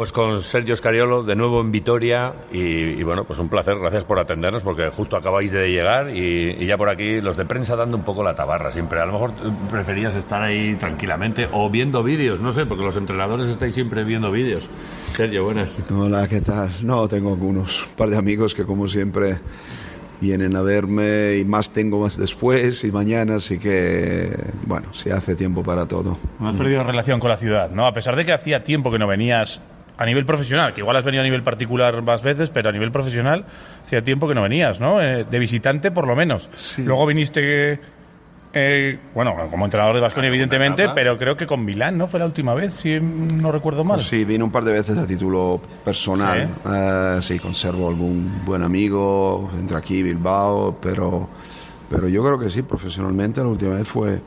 Pues con Sergio Scariolo, de nuevo en Vitoria, y, bueno, pues un placer, gracias por atendernos, porque justo acabáis de llegar y, ya por aquí los de prensa dando un poco la tabarra siempre. A lo mejor preferías estar ahí tranquilamente o viendo vídeos, no sé, porque los entrenadores estáis siempre viendo vídeos. Sergio, buenas. Hola, ¿qué tal? No, tengo algunos, un par de amigos que como siempre vienen a verme y más tengo más después y mañana, así que, bueno, se hace tiempo para todo. No has perdido relación con la ciudad, ¿no? A pesar de que hacía tiempo que no venías a nivel profesional, que igual has venido a nivel particular más veces, pero a nivel profesional hacía tiempo que no venías, ¿no? Eh, de visitante por lo menos. Luego viniste, eh, bueno, como entrenador de Vasconia evidentemente, pero creo que con Milán, ¿no? Fue la última vez, si no recuerdo mal. sí, vine un par de veces a título personal. Sí. Eh, conservo algún buen amigo entre aquí Bilbao, pero, pero yo creo que sí, profesionalmente la última vez fue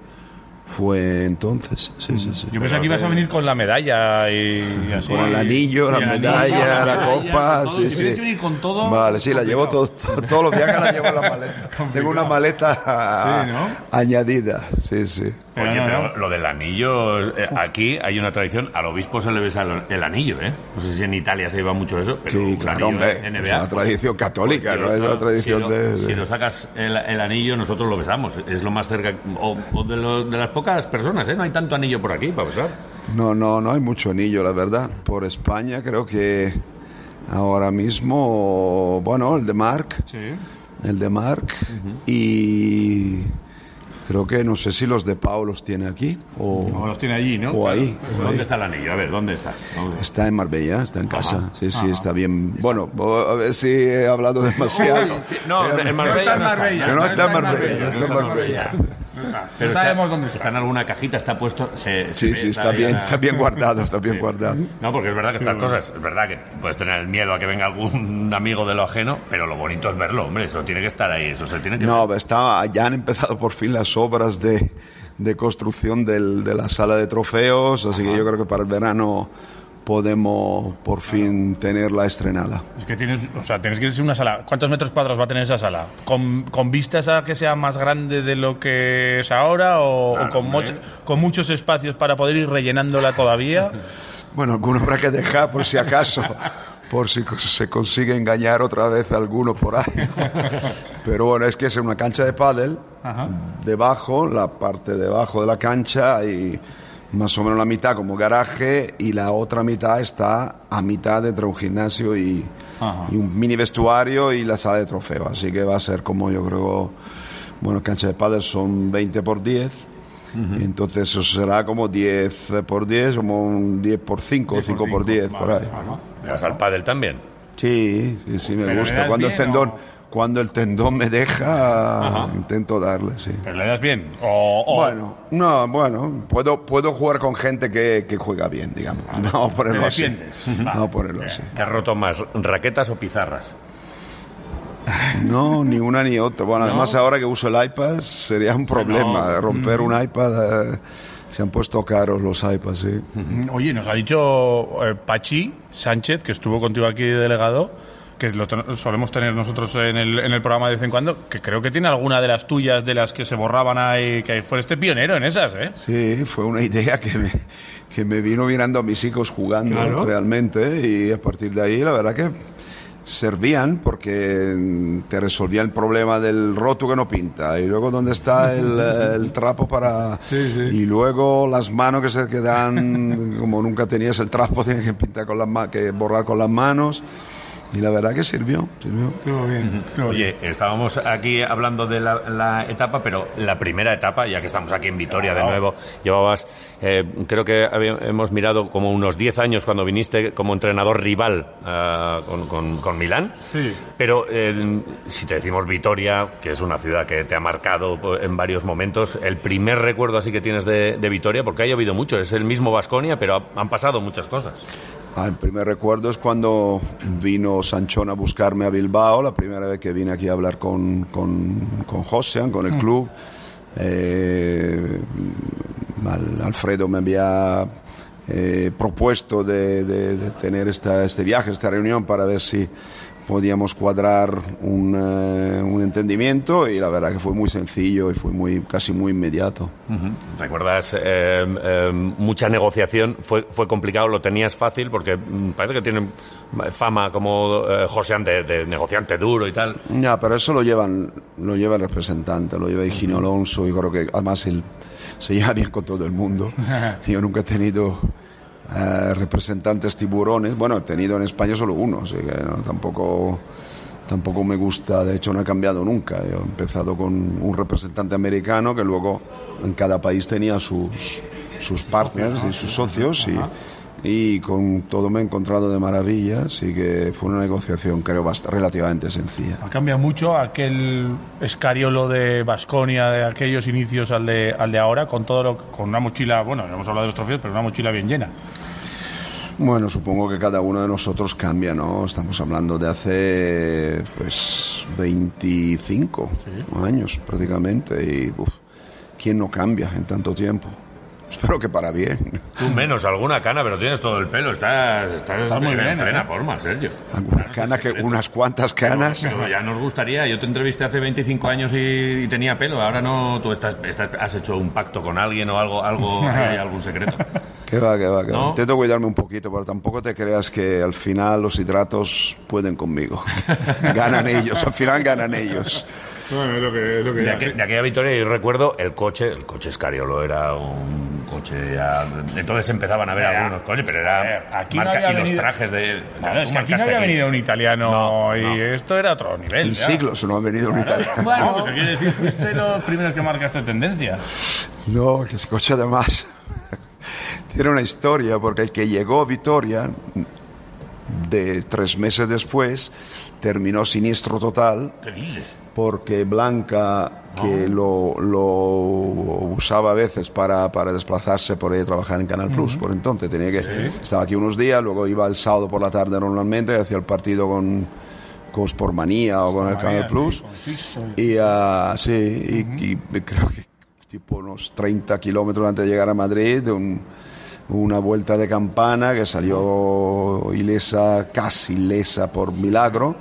fue entonces. Sí, sí, sí. Yo pensé que ibas a venir con la medalla y, así. Con el anillo, la medalla, la, copa. sí, sí. Tienes que venir con todo. Vale, sí, la llevo todo, todos los viajes la llevo en la maleta. Tengo una maleta añadida. Sí, sí. Oye, pero lo del anillo, eh, aquí hay una tradición, al obispo se le besa el, anillo, ¿eh? No sé si en Italia se lleva mucho eso. Pero sí, claro, hombre. es una tradición católica, ¿no? Es una tradición de, Si lo sacas el, anillo, nosotros lo besamos. Es lo más cerca, o, de, de, las pocas personas, ¿eh? No hay tanto anillo por aquí para besar. No, no, no hay mucho anillo, la verdad. Por España creo que ahora mismo, bueno, el de Marc. Sí. El de Marc. Y Creo que no sé si los de Pau los tiene aquí o no, los tiene allí, ¿no? O ahí. ¿Dónde está el anillo? A ver, ¿dónde está? Está en Marbella, está en casa. sí, sí, está bien. Bueno, a ver si he hablado demasiado. no, en Marbella. No está en Marbella. No está en Marbella. No está en Marbella. Pero sabemos dónde está. Está en alguna cajita, está puesto. sí, sí, está, bien, está bien guardado, está bien guardado. No, porque es verdad que estas cosas, es verdad que puedes tener el miedo a que venga algún amigo de lo ajeno, pero lo bonito es verlo, hombre, eso tiene que estar ahí, eso se tiene que No, está, ya han empezado por fin las obras de, de construcción del, de la sala de trofeos, así que yo creo que para el verano podemos por fin tenerla estrenada. Es que tienes, o sea, tienes que ir a una sala. ¿Cuántos metros cuadrados va a tener esa sala? ¿Con, con vistas a que sea más grande de lo que es ahora o, con, con muchos espacios para poder ir rellenándola todavía? Bueno, alguno habrá que dejar por si acaso. por si se consigue engañar otra vez a alguno por ahí. Pero bueno, es que es una cancha de pádel, debajo, la parte debajo de la cancha y más o menos la mitad como garaje y la otra mitad está a mitad entre un gimnasio y, un mini vestuario y la sala de trofeo. Así que va a ser como yo creo, bueno, cancha de pádel son 20 por 10. Entonces eso será como 10 por 10, como un 10 por 5 o 5 por 10, por ahí. ¿Vas al pádel también? Sí, sí, sí, me gusta. Cuando el tendón cuando el tendón me deja, intento darle, sí. ¿Pero le das bien? O, Bueno, no, bueno, puedo, puedo jugar con gente que, que juega bien, digamos. No ponerlo así. No ponerlo así. ¿Te has roto más, raquetas o pizarras? No, ni una ni otra. Bueno, además ahora que uso el iPad sería un problema romper un iPad. Eh, se han puesto caros los iPads, sí. Oye, nos ha dicho eh, Pachi Sánchez, que estuvo contigo aquí de delegado, que lo solemos tener nosotros en el, en el programa de vez en cuando, que creo que tiene alguna de las tuyas de las que se borraban ahí, que fue este pionero en esas, ¿eh? Sí, fue una idea que me, que me vino mirando a mis hijos jugando realmente y a partir de ahí la verdad que servían porque te resolvía el problema del roto que no pinta. Y luego dónde está el, el trapo para y luego las manos que se quedan como nunca tenías el trapo tienes que pintar con las que borrar con las manos y la verdad que sirvió, sirvió. bien. Oye, estábamos aquí hablando de la, etapa, pero la primera etapa, ya que estamos aquí en Vitoria de nuevo, llevabas, eh, creo que hemos mirado como unos 10 años cuando viniste como entrenador rival ah, con, con, Milán. Sí. Pero si te decimos Vitoria, que es una ciudad que te ha marcado en varios momentos, el primer recuerdo así que tienes de, de Vitoria, porque ha llovido mucho, es el mismo Vasconia, pero han pasado muchas cosas. Ah, el primer recuerdo es cuando vino Sanchón a buscarme a Bilbao, la primera vez que vine aquí a hablar con, con, con con el mm. club. Eh, Alfredo me había eh, propuesto de, tener esta, este viaje, esta reunión para ver si podíamos cuadrar un, eh, un, entendimiento y la verdad que fue muy sencillo y fue muy casi muy inmediato. ¿Recuerdas eh, eh, mucha negociación? ¿Fue, ¿Fue complicado? ¿Lo tenías fácil? Porque mm, parece que tienen fama como José de, de, negociante duro y tal. Ya, pero eso lo llevan lo lleva el representante, lo lleva Higino Alonso y creo que además él se lleva bien con todo el mundo. Yo nunca he tenido eh, representantes tiburones. Bueno, he tenido en España solo uno, así que tampoco, tampoco me gusta, de hecho no he cambiado nunca. Yo he empezado con un representante americano que luego en cada país tenía sus, sus partners y sus socios y, y con todo me he encontrado de maravilla, así que fue una negociación creo bastante, relativamente sencilla. Ha cambiado mucho aquel escariolo de Basconia de aquellos inicios al de, al de ahora, con todo lo, con una mochila, bueno, hemos hablado de los trofeos, pero una mochila bien llena. Bueno, supongo que cada uno de nosotros cambia, ¿no? Estamos hablando de hace, pues, 25 años prácticamente y, uf, ¿quién no cambia en tanto tiempo? Espero que para bien. Tú menos, alguna cana, pero tienes todo el pelo. Estás, estás, muy bien, en plena ¿eh? forma, Sergio. Alguna cana, que, unas cuantas canas. Pero, ya nos gustaría. Yo te entrevisté hace 25 años y, tenía pelo. Ahora no, tú estás, has hecho un pacto con alguien o algo, algo hay algún secreto. Que va, que va, que va. Intento cuidarme un poquito, pero tampoco te creas que al final los hidratos pueden conmigo. ganan ellos, al final ganan ellos. Bueno, es lo que, es lo que de, aquel, de, aquella victoria yo recuerdo el coche, el coche Escariolo era un coche ya, entonces empezaban a ver algunos coches, pero era aquí marca, no y venido, los trajes de claro, es que aquí no había aquí. venido un italiano no, y no. esto era otro nivel. En ya. siglos no ha venido claro. un italiano. Bueno, no, pero quiero decir, fuiste los primeros que marcaste tendencia. No, que ese coche además tiene una historia porque el que llegó a Vitoria de tres meses después terminó siniestro total. Porque Blanca, que lo, lo, usaba a veces para, para desplazarse por ahí trabajar en Canal Plus, uh -huh. por entonces tenía que... ¿Sí? Estaba aquí unos días, luego iba el sábado por la tarde normalmente, hacía el partido con, con Sportmanía o con el Canal Plus. Sí, y uh, sí, y, uh -huh. y, creo que tipo unos 30 kilómetros antes de llegar a Madrid, un, una vuelta de campana que salió ilesa, casi ilesa por milagro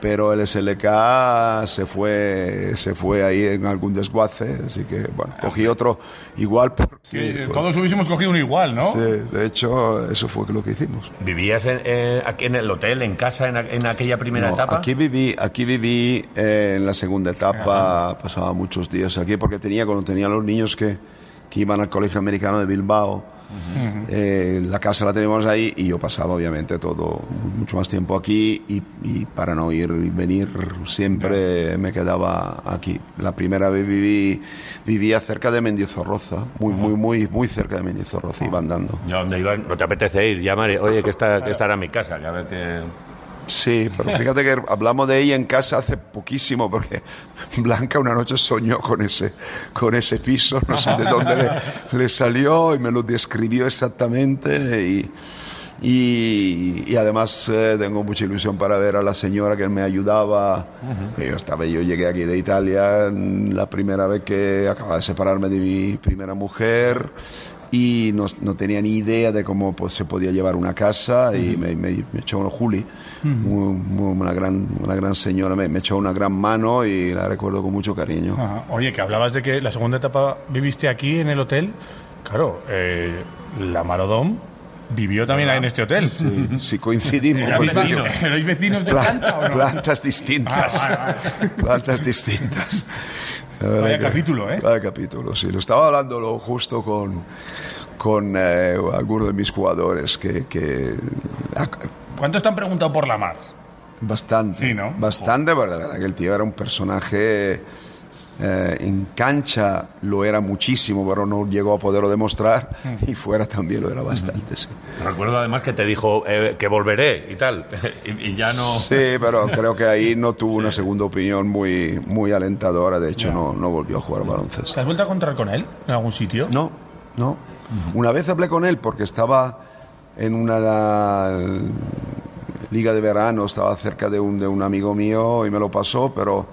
pero el SLK se fue se fue ahí en algún desguace, así que bueno, cogí otro igual porque, sí, pues, todos hubiésemos cogido uno igual, ¿no? Sí, de hecho eso fue lo que hicimos. ¿Vivías en, eh, aquí en el hotel, en casa, en, en aquella primera no, etapa? Aquí viví, aquí viví eh, en la segunda etapa, Ajá. pasaba muchos días aquí porque tenía cuando tenía los niños que, que iban al colegio americano de Bilbao Uh -huh. eh, la casa la tenemos ahí y yo pasaba obviamente todo mucho más tiempo aquí y, y para no ir y venir siempre yeah. me quedaba aquí. La primera vez viví vivía cerca de Mendizorroza, muy uh -huh. muy muy muy cerca de Mendizorroza, iba andando. ¿Y dónde iba? ¿No te apetece ir? Llamar, oye, que está que estará mi casa, que a ver que Sí, pero fíjate que hablamos de ella en casa hace poquísimo porque Blanca una noche soñó con ese, con ese piso, no sé de dónde le, le salió y me lo describió exactamente y, y, y, además eh, tengo mucha ilusión para ver a la señora que me ayudaba. Uh -huh. Yo estaba, yo llegué aquí de Italia la primera vez que acababa de separarme de mi primera mujer y no, no tenía ni idea de cómo pues, se podía llevar una casa y me, me, me echó una Juli, uh -huh. muy, muy, una, gran, una gran señora, me, me, echó una gran mano y la recuerdo con mucho cariño. Ajá. Oye, que hablabas de que la segunda etapa viviste aquí en el hotel, claro, eh, la Marodón vivió también en este hotel. Sí, sí coincidimos. ¿Erais vecinos, ¿Erais vecinos de planta o no? Plantas distintas. Ah, vale. Plantas distintas. Vaya capítulo, ¿eh? Vaya capítulo, sí. Lo estaba hablando justo con, con eh, algunos de mis jugadores que... que... ¿Cuántos te han preguntado por la mar? Bastante. Sí, ¿no? Bastante, pero la verdad que el tío era un personaje... Eh, en cancha lo era muchísimo, pero no llegó a poderlo demostrar y fuera también lo era bastante. Sí. Recuerdo además que te dijo eh, que volveré y tal, y, y, ya no. Sí, pero creo que ahí no tuvo una segunda opinión muy, muy alentadora, de hecho, no, no volvió a jugar baloncesto. ¿Te has vuelto a encontrar con él en algún sitio? No, no. Uh -huh. Una vez hablé con él porque estaba en una liga de verano, estaba cerca de un, de un amigo mío y me lo pasó, pero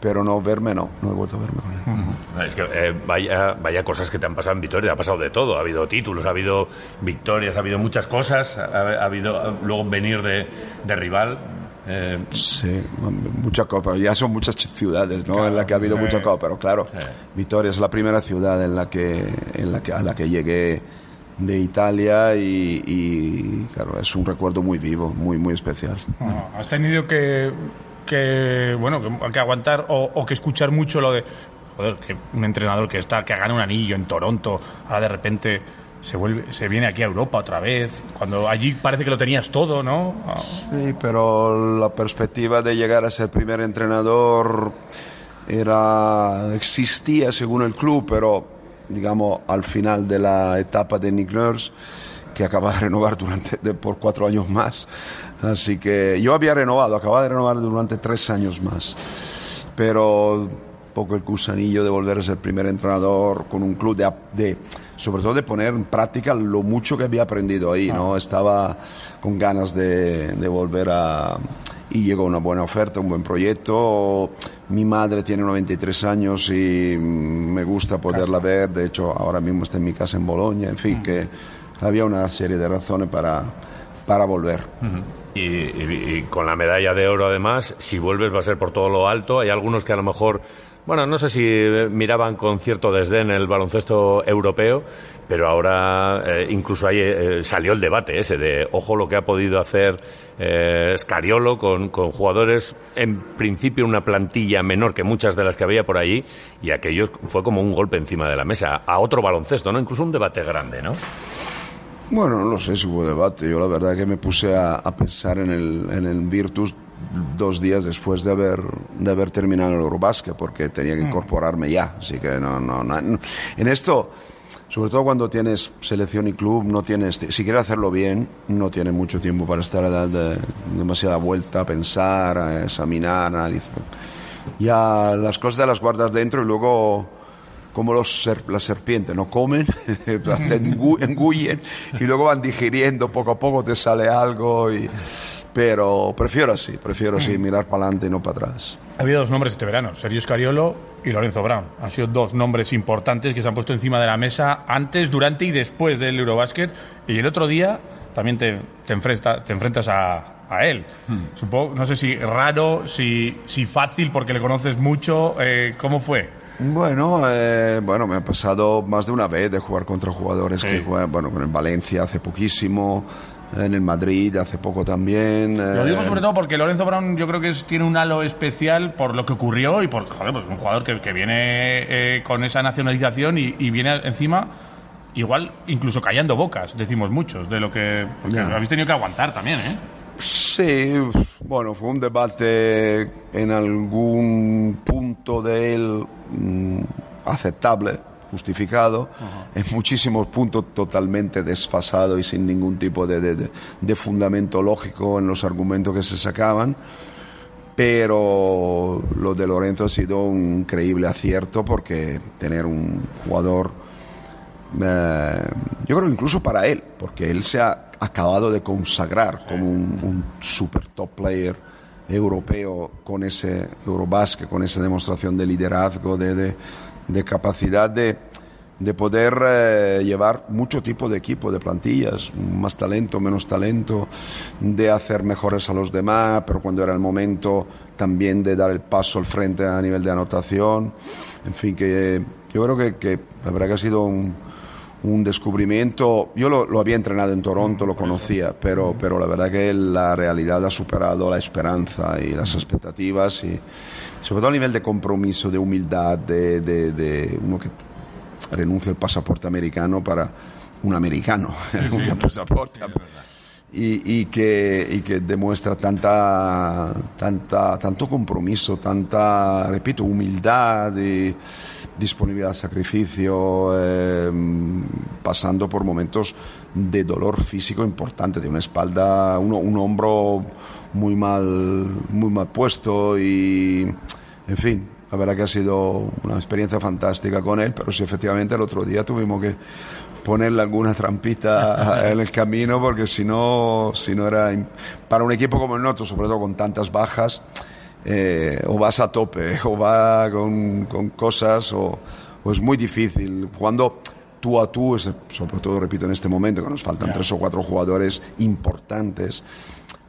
pero no verme no, no he vuelto a verme con él. Uh -huh. Es que eh, vaya, vaya cosas que te han pasado en Vitoria, ha pasado de todo, ha habido títulos, ha habido victorias, ha habido muchas cosas, ha, ha habido luego venir de, de rival. Eh, sí, mucha copa. Ya son muchas ciudades, ¿no? en las que ha habido mucha copa, pero claro, Vitoria es la primera ciudad en la que, en la que a la que llegué de Italia y, claro, es un recuerdo muy vivo, muy, muy especial. ¿Has tenido que, que bueno, que, aguantar o, que escuchar mucho lo de, joder, que un entrenador que está, que gana un anillo en Toronto, ahora de repente se vuelve, se viene aquí a Europa otra vez, cuando allí parece que lo tenías todo, ¿no? Sí, pero la perspectiva de llegar a ser primer entrenador era existía según el club, pero digamos, al final de la etapa de Nick Nurse, que acaba de renovar durante, por cuatro años más. Así que yo había renovado, acababa de renovar durante tres años más. Pero poco el gusanillo de volver a ser primer entrenador con un club de, de, sobre todo de poner en práctica lo mucho que había aprendido ahí, ¿no? Estaba con ganas de, de volver a y llegó una buena oferta, un buen proyecto. Mi madre tiene 93 años y me gusta poderla ver. De hecho, ahora mismo está en mi casa en Bolonia. En fin, mm. que había una serie de razones para, para volver. y, con la medalla de oro, además, si vuelves va a ser por todo lo alto. Hay algunos que a lo mejor bueno, no sé si miraban con cierto desdén el baloncesto europeo, pero ahora eh, incluso ahí eh, salió el debate ese de, ojo, lo que ha podido hacer eh, Scariolo con, jugadores, en principio una plantilla menor que muchas de las que había por allí, y aquello fue como un golpe encima de la mesa, a otro baloncesto, ¿no? Incluso un debate grande, ¿no? Bueno, no sé si hubo debate. Yo la verdad que me puse a, pensar en el, en el Virtus dos días después de haber, de haber terminado el Eurobasket, porque tenía que mm. incorporarme ya. Así que no, no, no. En esto, sobre todo cuando tienes selección y club, no tienes, si quieres hacerlo bien, no tienes mucho tiempo para estar a dar demasiada vuelta, a pensar, a examinar, analizar. Ya las cosas de las guardas dentro y luego como los las serpientes, no comen, te engullen y luego van digiriendo, poco a poco te sale algo y pero prefiero así, prefiero así, mm. mirar para adelante y no para atrás. Ha habido dos nombres este verano, Sergio Scariolo y Lorenzo Brown. Han sido dos nombres importantes que se han puesto encima de la mesa antes, durante y después del Eurobasket. Y el otro día también te, te, te enfrentas a, a él. Mm. Supongo, no sé si raro, si, si fácil porque le conoces mucho. Eh, ¿Cómo fue? Bueno, eh, bueno, me ha pasado más de una vez de jugar contra jugadores que juegan, bueno, en Valencia hace poquísimo, en el Madrid hace poco también. Lo digo eh, sobre todo porque Lorenzo Brown yo creo que tiene un halo especial por lo que ocurrió y por, joder, pues un jugador que, que viene eh, con esa nacionalización y, viene encima igual incluso callando bocas, decimos muchos, de lo que habéis tenido que aguantar también, ¿eh? Sí, bueno, fue un debate en algún punto de él mm, aceptable justificado, en muchísimos puntos totalmente desfasado y sin ningún tipo de, fundamento lógico en los argumentos que se sacaban. Pero lo de Lorenzo ha sido un increíble acierto porque tener un jugador, eh, yo creo incluso para él, porque él se ha acabado de consagrar como un, super top player europeo con ese Eurobasket, con esa demostración de liderazgo, de, de capacidad de, de poder eh, llevar mucho tipo de equipo, de plantillas, más talento, menos talento, de hacer mejores a los demás, pero cuando era el momento también de dar el paso al frente a nivel de anotación. En fin, que yo creo que, que la verdad que ha sido un, un descubrimiento. Yo lo, lo, había entrenado en Toronto, lo conocía, pero, pero la verdad que la realidad ha superado la esperanza y las expectativas y sobre todo a nivel de compromiso, de humildad, de, de, uno que renuncia al pasaporte americano para un americano, renuncia al pasaporte. y, y, que, y que demuestra tanta, tanta, tanto compromiso, tanta, repito, humildad y disponibilidad al sacrificio, eh, pasando por momentos de dolor físico importante, de una espalda, un hombro muy mal, muy mal puesto y, en fin, la verdad que ha sido una experiencia fantástica con él, pero sí, efectivamente, el otro día tuvimos que ponerle alguna trampita en el camino, porque si no, si no era. Para un equipo como el nuestro, sobre todo con tantas bajas, eh, o vas a tope, o va con, con cosas, o, o, es muy difícil. Cuando tú a tú, sobre todo, repito, en este momento, que nos faltan tres o cuatro jugadores importantes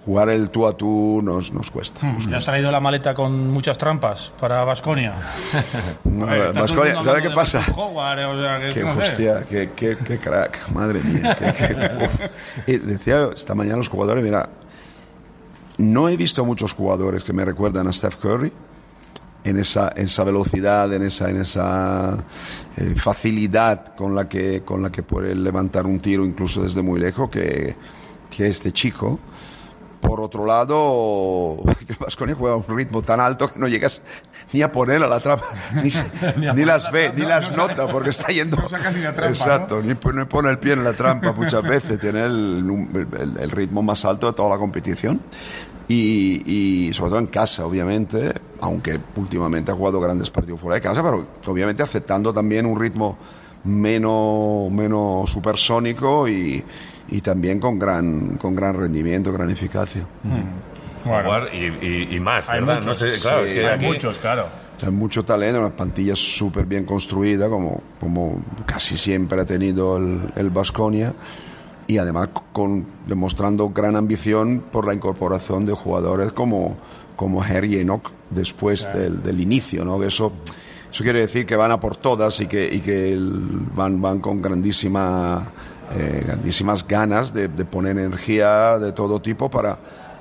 jugar el tú a tú nos, nos cuesta. Hmm, ¿Ya has traído la maleta con muchas trampas para Vasconia? Vasconia, ¿sabe qué pasa? qué hostia, qué, qué, qué, crack, madre mía. y decía esta mañana los jugadores, mira, no he visto muchos jugadores que me recuerdan a Steph Curry en esa, esa velocidad, en esa, en esa eh, facilidad con la, que, con la que puede levantar un tiro incluso desde muy lejos que, que este chico. Por otro lado, Vasconia juega a un ritmo tan alto que no llegas ni a poner a la trampa, ni, las ve, ni las nota, porque está yendo. exacto, ni, pone el pie en la trampa muchas veces. Tiene el, el, ritmo más alto de toda la competición. Y, y, sobre todo en casa, obviamente, aunque últimamente ha jugado grandes partidos fuera de casa, pero obviamente aceptando también un ritmo menos, menos supersónico y y también con gran, con gran rendimiento, gran eficacia. y, más, hay Muchos, hay muchos, claro. Hay mucho talento, una plantilla súper bien construida, como, como casi siempre ha tenido el Vasconia, y además con, demostrando gran ambición por la incorporación de jugadores como, como Harry Enoch después del, del, inicio, ¿no? Eso, eso quiere decir que van a por todas y que, y que van, van con grandísima eh, grandísimas ganas de, poner energía de todo tipo para,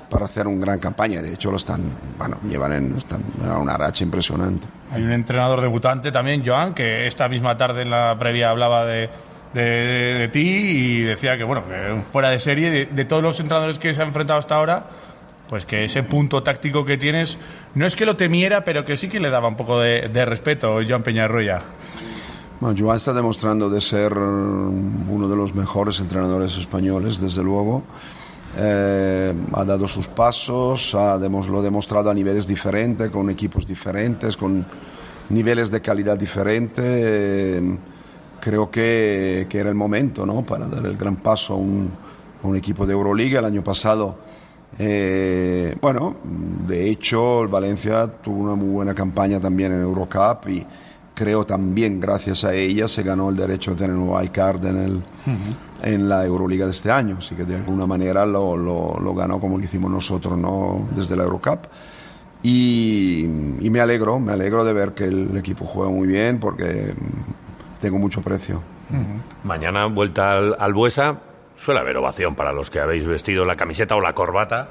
para hacer una gran campaña. De hecho, lo están, bueno, llevan en, están una racha impresionante. Hay un entrenador debutante también, Joan, que esta misma tarde en la previa hablaba de, de, ti y decía que, bueno, que fuera de serie, de, todos los entrenadores que se han enfrentado hasta ahora, pues que ese punto táctico que tienes, no es que lo temiera, pero que sí que le daba un poco de, de respeto, Joan Peñarroya. Bueno, Joan está demostrando de ser uno de los mejores entrenadores españoles, desde luego. Eh, ha dado sus pasos, ha lo ha demostrado a niveles diferentes, con equipos diferentes, con niveles de calidad diferentes. Eh, creo que, que, era el momento ¿no? para dar el gran paso a un, a un equipo de Euroliga. El año pasado, eh, bueno, de hecho, el Valencia tuvo una muy buena campaña también en Eurocup y creo también gracias a ella se ganó el derecho a tener un wild card en, el, en la Euroliga de este año. Así que de alguna manera lo, lo, ganó como lo hicimos nosotros ¿no? desde la Eurocup. Y, y, me alegro, me alegro de ver que el equipo juega muy bien porque tengo mucho precio. Mañana vuelta al, al Buesa, suele haber ovación para los que habéis vestido la camiseta o la corbata.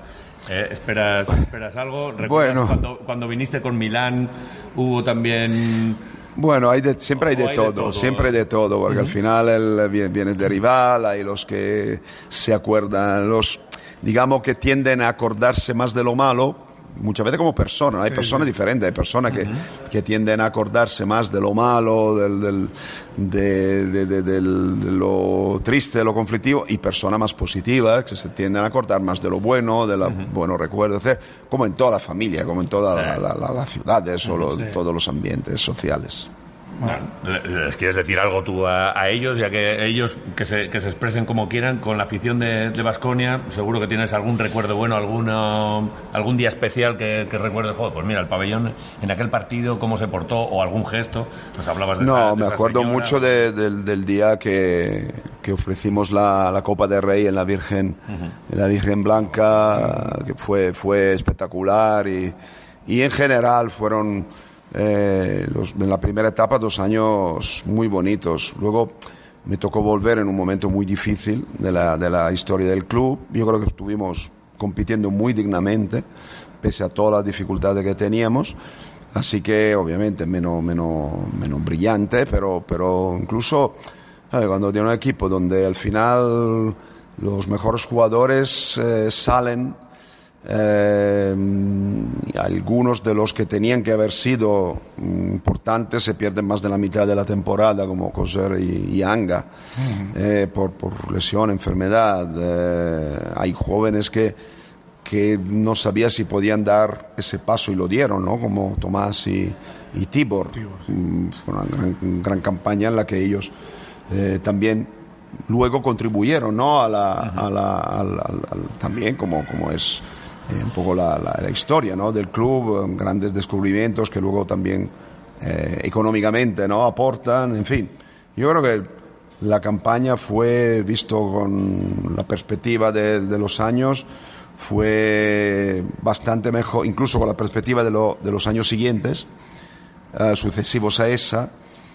Eh, ¿esperas, ¿Esperas algo? bueno. cuando, cuando viniste con Milán hubo también bueno, hay siempre hay, de, todo, siempre hay de todo, porque al final el, viene de rival, hay los que se acuerdan, los digamos que tienden a acordarse más de lo malo, muchas veces como personas, hay personas diferentes, hay personas que, que, tienden a acordarse más de lo malo, del, del, de, de, lo triste, de lo conflictivo, y personas más positivas que se tienden a acordar más de lo bueno, de los buenos recuerdos, como en toda la familia, como en toda la, la, la, ciudad, eso, todos los ambientes sociales. ¿Les quieres decir algo tú a, ellos, ya que ellos que se, que se, expresen como quieran con la afición de Vasconia? seguro que tienes algún recuerdo bueno, alguna, algún día especial que, que recuerdes. Joder, pues mira, el pabellón en aquel partido, cómo se portó o algún gesto. Nos hablabas de No, me acuerdo mucho del día que, que ofrecimos la, la, Copa de Rey en la Virgen, en la Virgen Blanca, que fue, fue espectacular y, y en general fueron eh, los, en la primera etapa dos años muy bonitos. Luego me tocó volver en un momento muy difícil de la, de la historia del club. Yo creo que estuvimos compitiendo muy dignamente, pese a todas las dificultades que teníamos. Así que obviamente menos, menos, menos brillante, pero, pero incluso cuando tiene un equipo donde al final los mejores jugadores eh, salen eh, algunos de los que tenían que haber sido importantes se pierden más de la mitad de la temporada, como Coser y, Anga, eh, por, por, lesión, enfermedad. Eh, hay jóvenes que, que no sabían si podían dar ese paso y lo dieron, ¿no? como Tomás y, y Tibor. Mm, fue una gran, gran, campaña en la que ellos eh, también luego contribuyeron ¿no? a la, a la, también como, como es eh, un poco la, la, historia ¿no? del club, eh, grandes descubrimientos que luego también eh, económicamente ¿no? aportan, en fin. Yo creo que la campaña fue, visto con la perspectiva de, los años, fue bastante mejor, incluso con la perspectiva de, de los años siguientes, uh, sucesivos a esa,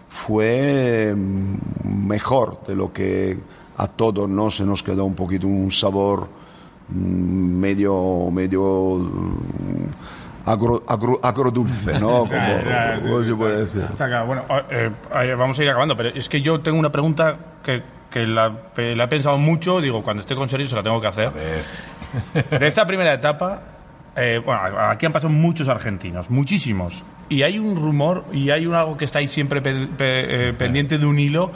fue mm, mejor de lo que a todos no se nos quedó un poquito un sabor medio medio mm, agro, agro, agrodulce, ¿no? Como, se puede decir. Bueno, eh, vamos a ir acabando, pero es que yo tengo una pregunta que, que la, la, he pensado mucho, digo, cuando esté con Sergio se la tengo que hacer. De esta primera etapa, eh, bueno, aquí han pasado muchos argentinos, muchísimos. Y hay un rumor y hay un, algo que está ahí siempre pe, pe, eh, pendiente de un hilo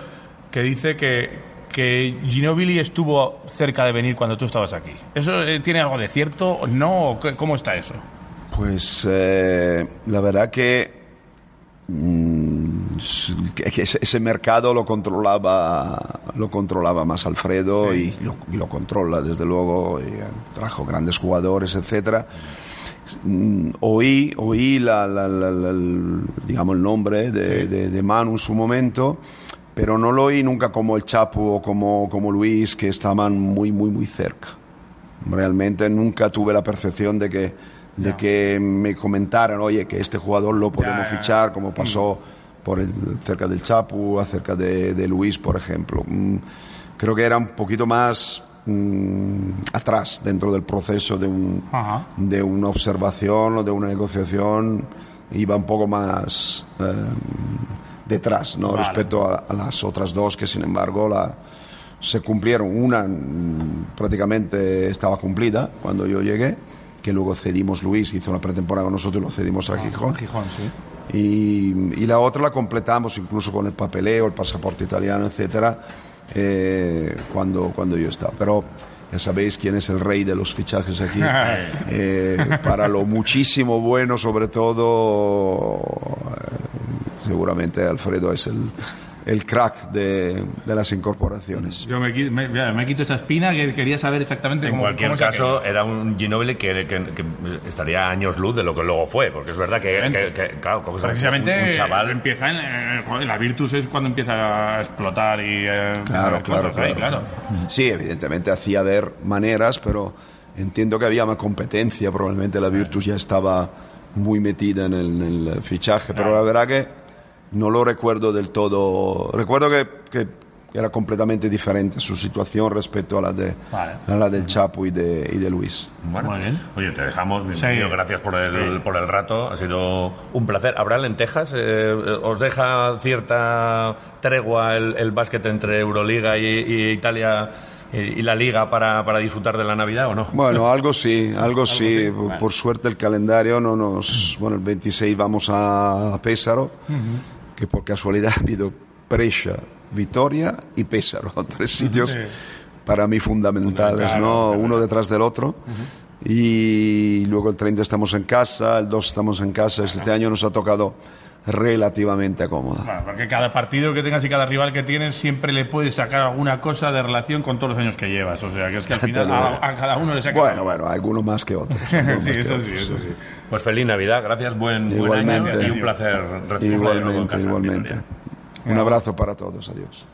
que dice que, que Ginobili estuvo cerca de venir cuando tú estabas aquí. ¿Eso eh, tiene algo de cierto? ¿No? ¿Cómo está eso? Pues eh, la verdad que, mm, que ese, ese, mercado lo controlaba, lo controlaba más Alfredo sí. y, lo, y, lo, controla desde luego. Y trajo grandes jugadores, etcétera. Mm, oí, oí la, la, la, digamos el nombre de, de, de Manu en su momento pero no lo oí nunca como el Chapo o como, como Luis, que estaban muy, muy, muy cerca. Realmente nunca tuve la percepción de que, de no. que me comentaran, oye, que este jugador lo podemos ya, ya, fichar, como pasó mm. por el, cerca del Chapo, acerca de, de, Luis, por ejemplo. Mm, creo que era un poquito más mm, atrás dentro del proceso de, un, de una observación o de una negociación, iba un poco más... Eh, detrás, ¿no? Vale. Respecto a, a, las otras dos que, sin embargo, la, se cumplieron. Una mm, prácticamente estaba cumplida cuando yo llegué, que luego cedimos Luis, hizo una pretemporada con nosotros y lo cedimos a ah, Gijón. Gijón sí. y, y, la otra la completamos incluso con el papeleo, el pasaporte italiano, etcétera, eh, cuando, cuando yo estaba. Pero ya sabéis quién es el rey de los fichajes aquí. eh, para lo muchísimo bueno, sobre todo seguramente Alfredo es el, el crack de, de, las incorporaciones. Yo me, me, me, quito esa espina que quería saber exactamente en cómo En cualquier cómo caso, era un Ginobili que, que, que, estaría años luz de lo que luego fue, porque es verdad que, claro, precisamente un, un chaval... empieza en, en, la Virtus es cuando empieza a explotar y eh, claro, claro, claro, ahí, claro. Sí, evidentemente hacía ver maneras, pero entiendo que había más competencia, probablemente la Virtus ya estaba muy metida en el, en el fichaje, pero la verdad que no lo recuerdo del todo. Recuerdo que, que, era completamente diferente su situación respecto a la, de, vale. a la del Chapo y de, y de Luis. Bueno, Muy bien. oye, te dejamos. Sí. gracias por el, sí. por el rato. Ha sido un placer. ¿Habrá lentejas? Eh, ¿Os deja cierta tregua el, el básquet entre Euroliga y, y Italia? y la liga para, para, disfrutar de la Navidad o no? Bueno, algo sí, algo, ¿Algo sí. sí? Por, por, suerte el calendario no nos... Bueno, el 26 vamos a Pésaro. Uh -huh que por casualidad ha habido Brescia, Vitoria y Pésaro, tres sitios sí. para mí fundamentales, claro, ¿no? Claro. Uno detrás del otro. Uh -huh. Y luego el 30 estamos en casa, el 2 estamos en casa. Este año nos ha tocado relativamente cómodo. Bueno, porque cada partido que tengas y cada rival que tienes siempre le puedes sacar alguna cosa de relación con todos los años que llevas. O sea, que es que al final a, a, cada uno le saca. Bueno, bueno, algunos más que otros. sí, eso otros. sí, eso sí. Pues feliz Navidad, gracias, buen, buen año y un placer recibirlo Igualmente, igualmente. Un abrazo para todos, adiós.